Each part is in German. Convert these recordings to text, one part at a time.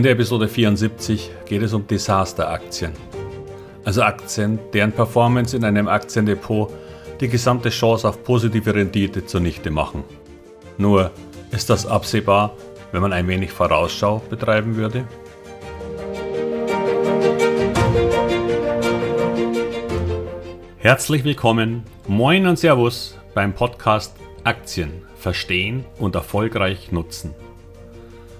In der Episode 74 geht es um Desaster-Aktien. Also Aktien, deren Performance in einem Aktiendepot die gesamte Chance auf positive Rendite zunichte machen. Nur ist das absehbar, wenn man ein wenig Vorausschau betreiben würde? Herzlich willkommen, moin und Servus beim Podcast Aktien verstehen und erfolgreich nutzen.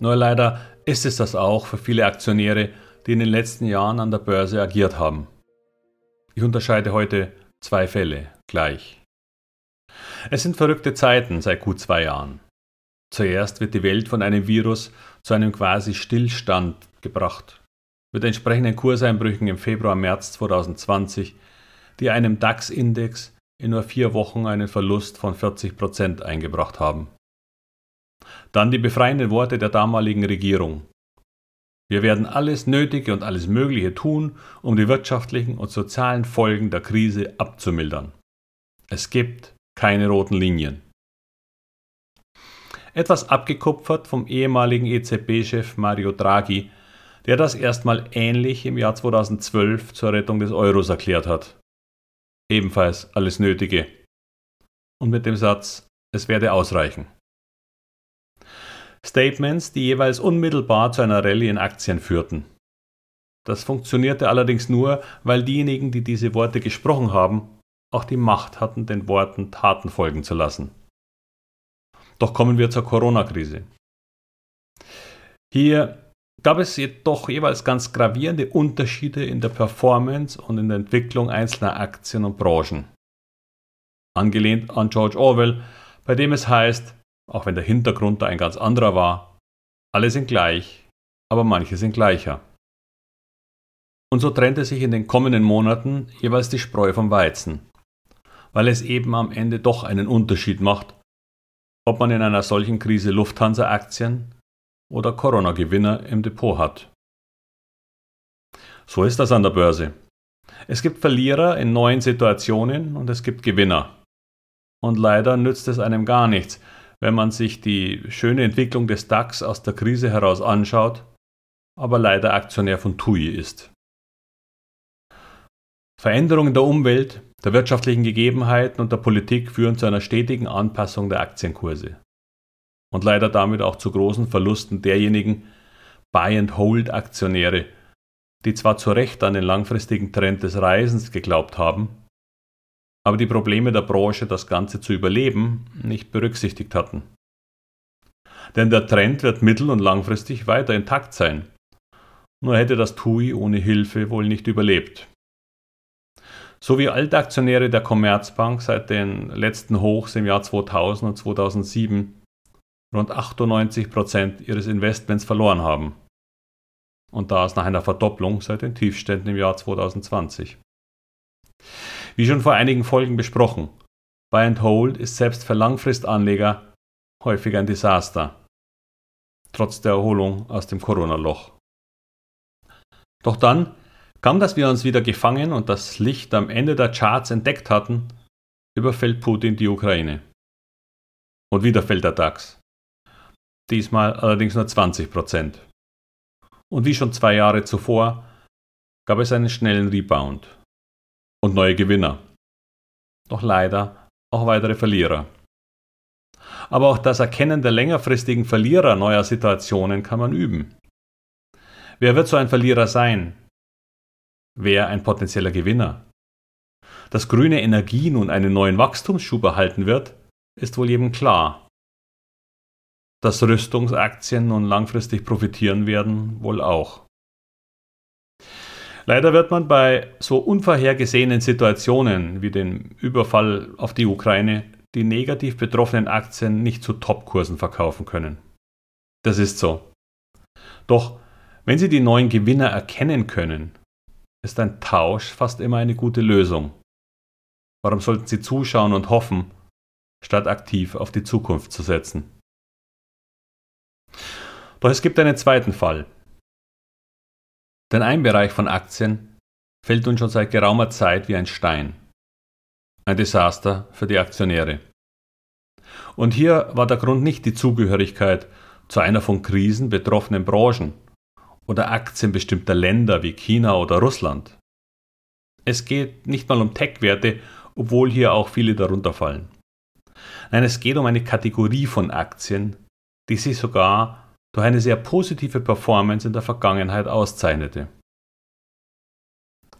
Nur leider ist es das auch für viele Aktionäre, die in den letzten Jahren an der Börse agiert haben. Ich unterscheide heute zwei Fälle gleich. Es sind verrückte Zeiten seit gut zwei Jahren. Zuerst wird die Welt von einem Virus zu einem quasi Stillstand gebracht. Mit entsprechenden Kurseinbrüchen im Februar, März 2020, die einem DAX-Index in nur vier Wochen einen Verlust von 40 Prozent eingebracht haben. Dann die befreienden Worte der damaligen Regierung. Wir werden alles Nötige und alles Mögliche tun, um die wirtschaftlichen und sozialen Folgen der Krise abzumildern. Es gibt keine roten Linien. Etwas abgekupfert vom ehemaligen EZB-Chef Mario Draghi, der das erstmal ähnlich im Jahr 2012 zur Rettung des Euros erklärt hat ebenfalls alles Nötige. Und mit dem Satz, es werde ausreichen. Statements, die jeweils unmittelbar zu einer Rallye in Aktien führten. Das funktionierte allerdings nur, weil diejenigen, die diese Worte gesprochen haben, auch die Macht hatten, den Worten Taten folgen zu lassen. Doch kommen wir zur Corona-Krise. Hier gab es jedoch jeweils ganz gravierende Unterschiede in der Performance und in der Entwicklung einzelner Aktien und Branchen. Angelehnt an George Orwell, bei dem es heißt, auch wenn der Hintergrund da ein ganz anderer war, alle sind gleich, aber manche sind gleicher. Und so trennte sich in den kommenden Monaten jeweils die Spreu vom Weizen, weil es eben am Ende doch einen Unterschied macht, ob man in einer solchen Krise Lufthansa-Aktien oder Corona-Gewinner im Depot hat. So ist das an der Börse. Es gibt Verlierer in neuen Situationen und es gibt Gewinner. Und leider nützt es einem gar nichts, wenn man sich die schöne Entwicklung des DAX aus der Krise heraus anschaut, aber leider Aktionär von TUI ist. Veränderungen der Umwelt, der wirtschaftlichen Gegebenheiten und der Politik führen zu einer stetigen Anpassung der Aktienkurse und leider damit auch zu großen Verlusten derjenigen Buy-and-Hold-Aktionäre, die zwar zu Recht an den langfristigen Trend des Reisens geglaubt haben, aber die Probleme der Branche, das Ganze zu überleben, nicht berücksichtigt hatten. Denn der Trend wird mittel- und langfristig weiter intakt sein. Nur hätte das TUI ohne Hilfe wohl nicht überlebt. So wie Altaktionäre der Commerzbank seit den letzten Hochs im Jahr 2000 und 2007 rund 98 Prozent ihres Investments verloren haben. Und das nach einer Verdopplung seit den Tiefständen im Jahr 2020. Wie schon vor einigen Folgen besprochen, Buy and Hold ist selbst für Langfristanleger häufig ein Desaster, trotz der Erholung aus dem Corona-Loch. Doch dann kam, dass wir uns wieder gefangen und das Licht am Ende der Charts entdeckt hatten, überfällt Putin die Ukraine. Und wieder fällt der DAX diesmal allerdings nur 20 Prozent. Und wie schon zwei Jahre zuvor gab es einen schnellen Rebound und neue Gewinner. Doch leider auch weitere Verlierer. Aber auch das Erkennen der längerfristigen Verlierer neuer Situationen kann man üben. Wer wird so ein Verlierer sein? Wer ein potenzieller Gewinner? Dass grüne Energie nun einen neuen Wachstumsschub erhalten wird, ist wohl jedem klar dass Rüstungsaktien nun langfristig profitieren werden, wohl auch. Leider wird man bei so unvorhergesehenen Situationen wie dem Überfall auf die Ukraine die negativ betroffenen Aktien nicht zu Topkursen verkaufen können. Das ist so. Doch Wenn Sie die neuen Gewinner erkennen können, ist ein Tausch fast immer eine gute Lösung. Warum sollten Sie zuschauen und hoffen, statt aktiv auf die Zukunft zu setzen? Doch es gibt einen zweiten Fall. Denn ein Bereich von Aktien fällt nun schon seit geraumer Zeit wie ein Stein. Ein Desaster für die Aktionäre. Und hier war der Grund nicht die Zugehörigkeit zu einer von Krisen betroffenen Branchen oder Aktien bestimmter Länder wie China oder Russland. Es geht nicht mal um Tech-Werte, obwohl hier auch viele darunter fallen. Nein, es geht um eine Kategorie von Aktien, die sich sogar durch eine sehr positive Performance in der Vergangenheit auszeichnete.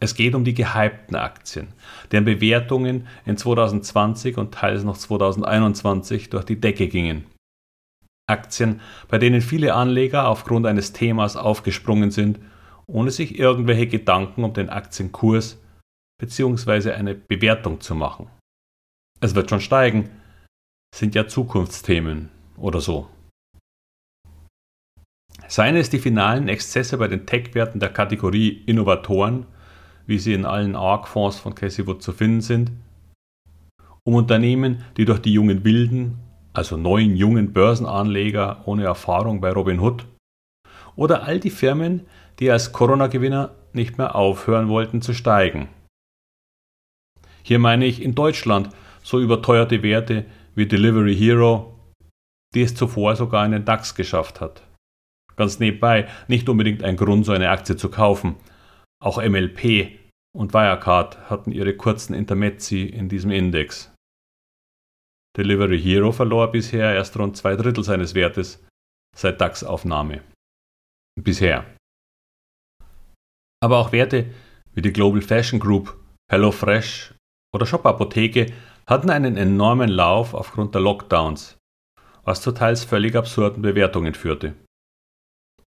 Es geht um die gehypten Aktien, deren Bewertungen in 2020 und teils noch 2021 durch die Decke gingen. Aktien, bei denen viele Anleger aufgrund eines Themas aufgesprungen sind, ohne sich irgendwelche Gedanken um den Aktienkurs bzw. eine Bewertung zu machen. Es wird schon steigen, sind ja Zukunftsthemen oder so. Seien es die finalen Exzesse bei den Tech-Werten der Kategorie Innovatoren, wie sie in allen ARC-Fonds von Casey Wood zu finden sind, um Unternehmen, die durch die jungen Wilden also neuen jungen Börsenanleger ohne Erfahrung bei Robinhood, oder all die Firmen, die als Corona-Gewinner nicht mehr aufhören wollten zu steigen. Hier meine ich in Deutschland so überteuerte Werte wie Delivery Hero, die es zuvor sogar in den DAX geschafft hat. Ganz nebenbei nicht unbedingt ein Grund, so eine Aktie zu kaufen. Auch MLP und Wirecard hatten ihre kurzen Intermezzi in diesem Index. Delivery Hero verlor bisher erst rund zwei Drittel seines Wertes seit DAX-Aufnahme. Bisher. Aber auch Werte wie die Global Fashion Group, HelloFresh oder Shop Apotheke hatten einen enormen Lauf aufgrund der Lockdowns, was zu teils völlig absurden Bewertungen führte.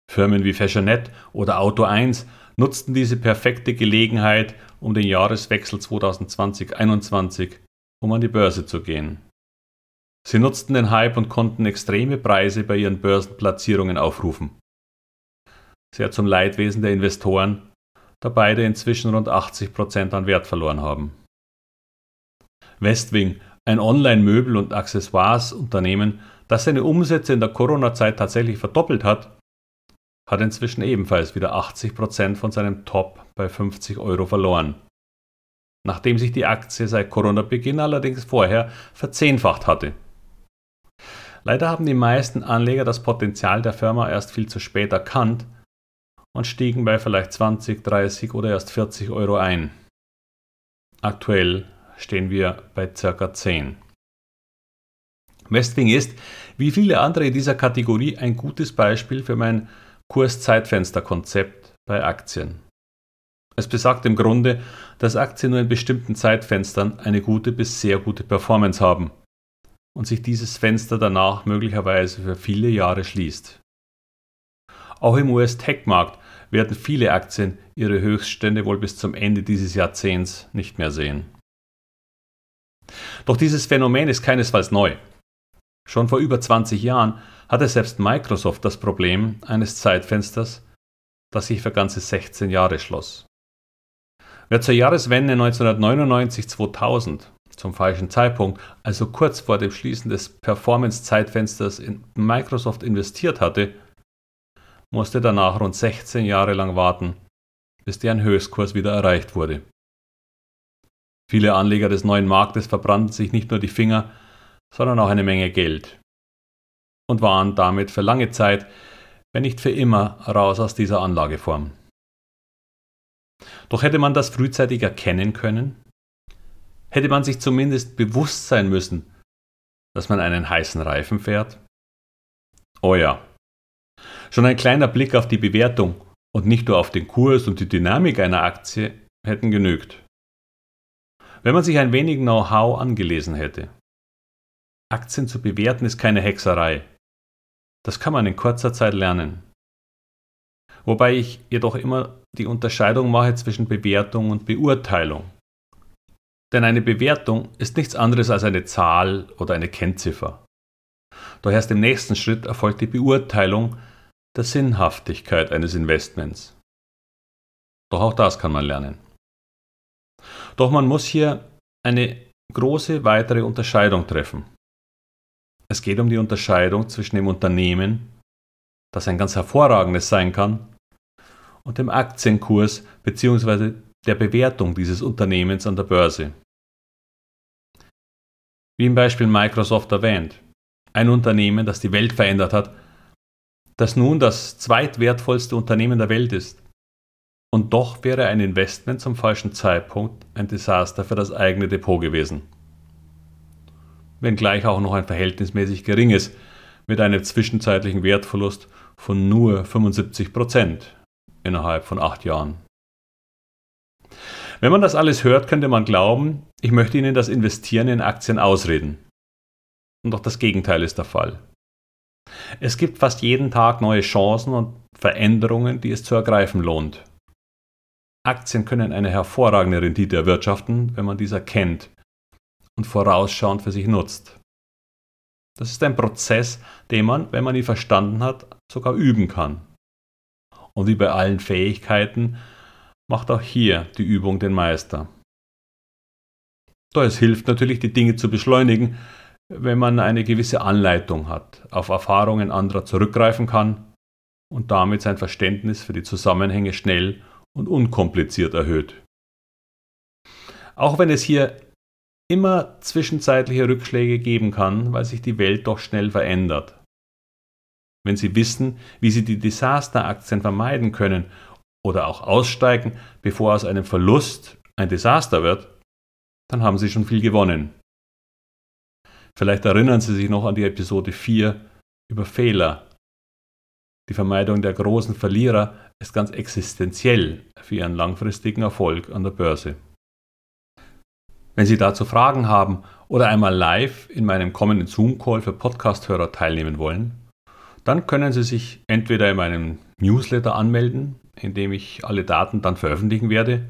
Firmen wie Fashionet oder Auto 1 nutzten diese perfekte Gelegenheit, um den Jahreswechsel 2020-21 um an die Börse zu gehen. Sie nutzten den Hype und konnten extreme Preise bei ihren Börsenplatzierungen aufrufen. Sehr zum Leidwesen der Investoren, da beide inzwischen rund 80 Prozent an Wert verloren haben. Westwing, ein Online-Möbel- und Accessoires-Unternehmen, das seine Umsätze in der Corona-Zeit tatsächlich verdoppelt hat, hat inzwischen ebenfalls wieder 80 Prozent von seinem Top bei 50 Euro verloren. Nachdem sich die Aktie seit Corona-Beginn allerdings vorher verzehnfacht hatte. Leider haben die meisten Anleger das Potenzial der Firma erst viel zu spät erkannt und stiegen bei vielleicht 20, 30 oder erst 40 Euro ein. Aktuell stehen wir bei ca. 10. Westwing ist, wie viele andere in dieser Kategorie, ein gutes Beispiel für mein Kurszeitfensterkonzept bei Aktien. Es besagt im Grunde, dass Aktien nur in bestimmten Zeitfenstern eine gute bis sehr gute Performance haben und sich dieses Fenster danach möglicherweise für viele Jahre schließt. Auch im US-Tech-Markt werden viele Aktien ihre Höchststände wohl bis zum Ende dieses Jahrzehnts nicht mehr sehen. Doch dieses Phänomen ist keinesfalls neu. Schon vor über 20 Jahren hatte selbst Microsoft das Problem eines Zeitfensters, das sich für ganze 16 Jahre schloss. Wer zur Jahreswende 1999-2000 zum falschen Zeitpunkt, also kurz vor dem Schließen des Performance-Zeitfensters in Microsoft investiert hatte, musste danach rund 16 Jahre lang warten, bis deren Höchstkurs wieder erreicht wurde. Viele Anleger des neuen Marktes verbrannten sich nicht nur die Finger, sondern auch eine Menge Geld und waren damit für lange Zeit, wenn nicht für immer, raus aus dieser Anlageform. Doch hätte man das frühzeitig erkennen können, hätte man sich zumindest bewusst sein müssen, dass man einen heißen Reifen fährt? Oh ja. Schon ein kleiner Blick auf die Bewertung und nicht nur auf den Kurs und die Dynamik einer Aktie hätten genügt. Wenn man sich ein wenig Know-how angelesen hätte. Aktien zu bewerten ist keine Hexerei. Das kann man in kurzer Zeit lernen. Wobei ich jedoch immer die Unterscheidung mache zwischen Bewertung und Beurteilung. Denn eine Bewertung ist nichts anderes als eine Zahl oder eine Kennziffer. Doch erst im nächsten Schritt erfolgt die Beurteilung der Sinnhaftigkeit eines Investments. Doch auch das kann man lernen. Doch man muss hier eine große weitere Unterscheidung treffen. Es geht um die Unterscheidung zwischen dem Unternehmen, das ein ganz hervorragendes sein kann, und dem Aktienkurs bzw. der Bewertung dieses Unternehmens an der Börse. Wie im Beispiel Microsoft erwähnt, ein Unternehmen, das die Welt verändert hat, das nun das zweitwertvollste Unternehmen der Welt ist. Und doch wäre ein Investment zum falschen Zeitpunkt ein Desaster für das eigene Depot gewesen. Wenngleich auch noch ein verhältnismäßig geringes, mit einem zwischenzeitlichen Wertverlust von nur 75 Prozent innerhalb von acht Jahren. Wenn man das alles hört, könnte man glauben, ich möchte Ihnen das Investieren in Aktien ausreden. Und doch das Gegenteil ist der Fall. Es gibt fast jeden Tag neue Chancen und Veränderungen, die es zu ergreifen lohnt. Aktien können eine hervorragende Rendite erwirtschaften, wenn man dies erkennt und vorausschauend für sich nutzt. Das ist ein Prozess, den man, wenn man ihn verstanden hat, sogar üben kann. Und wie bei allen Fähigkeiten macht auch hier die Übung den Meister. Doch es hilft natürlich, die Dinge zu beschleunigen, wenn man eine gewisse Anleitung hat, auf Erfahrungen anderer zurückgreifen kann und damit sein Verständnis für die Zusammenhänge schnell und unkompliziert erhöht. Auch wenn es hier immer zwischenzeitliche Rückschläge geben kann, weil sich die Welt doch schnell verändert. Wenn Sie wissen, wie Sie die Desasteraktien vermeiden können oder auch aussteigen, bevor aus einem Verlust ein Desaster wird, dann haben Sie schon viel gewonnen. Vielleicht erinnern Sie sich noch an die Episode 4 über Fehler. Die Vermeidung der großen Verlierer ist ganz existenziell für Ihren langfristigen Erfolg an der Börse. Wenn Sie dazu Fragen haben oder einmal live in meinem kommenden Zoom-Call für Podcast-Hörer teilnehmen wollen, dann können Sie sich entweder in meinem Newsletter anmelden, in dem ich alle Daten dann veröffentlichen werde,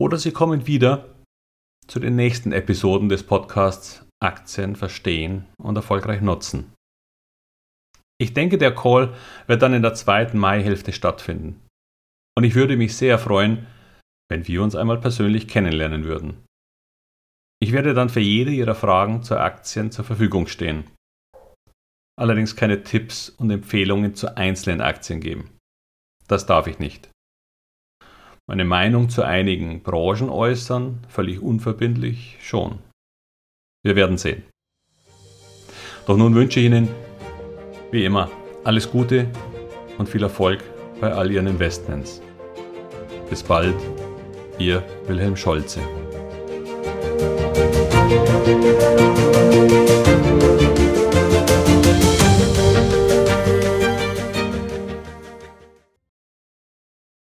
oder Sie kommen wieder zu den nächsten Episoden des Podcasts Aktien verstehen und erfolgreich nutzen. Ich denke, der Call wird dann in der zweiten Maihälfte stattfinden. Und ich würde mich sehr freuen, wenn wir uns einmal persönlich kennenlernen würden. Ich werde dann für jede Ihrer Fragen zu Aktien zur Verfügung stehen. Allerdings keine Tipps und Empfehlungen zu einzelnen Aktien geben. Das darf ich nicht. Meine Meinung zu einigen Branchen äußern, völlig unverbindlich schon. Wir werden sehen. Doch nun wünsche ich Ihnen, wie immer, alles Gute und viel Erfolg bei all Ihren Investments. Bis bald, Ihr Wilhelm Scholze. Thank you.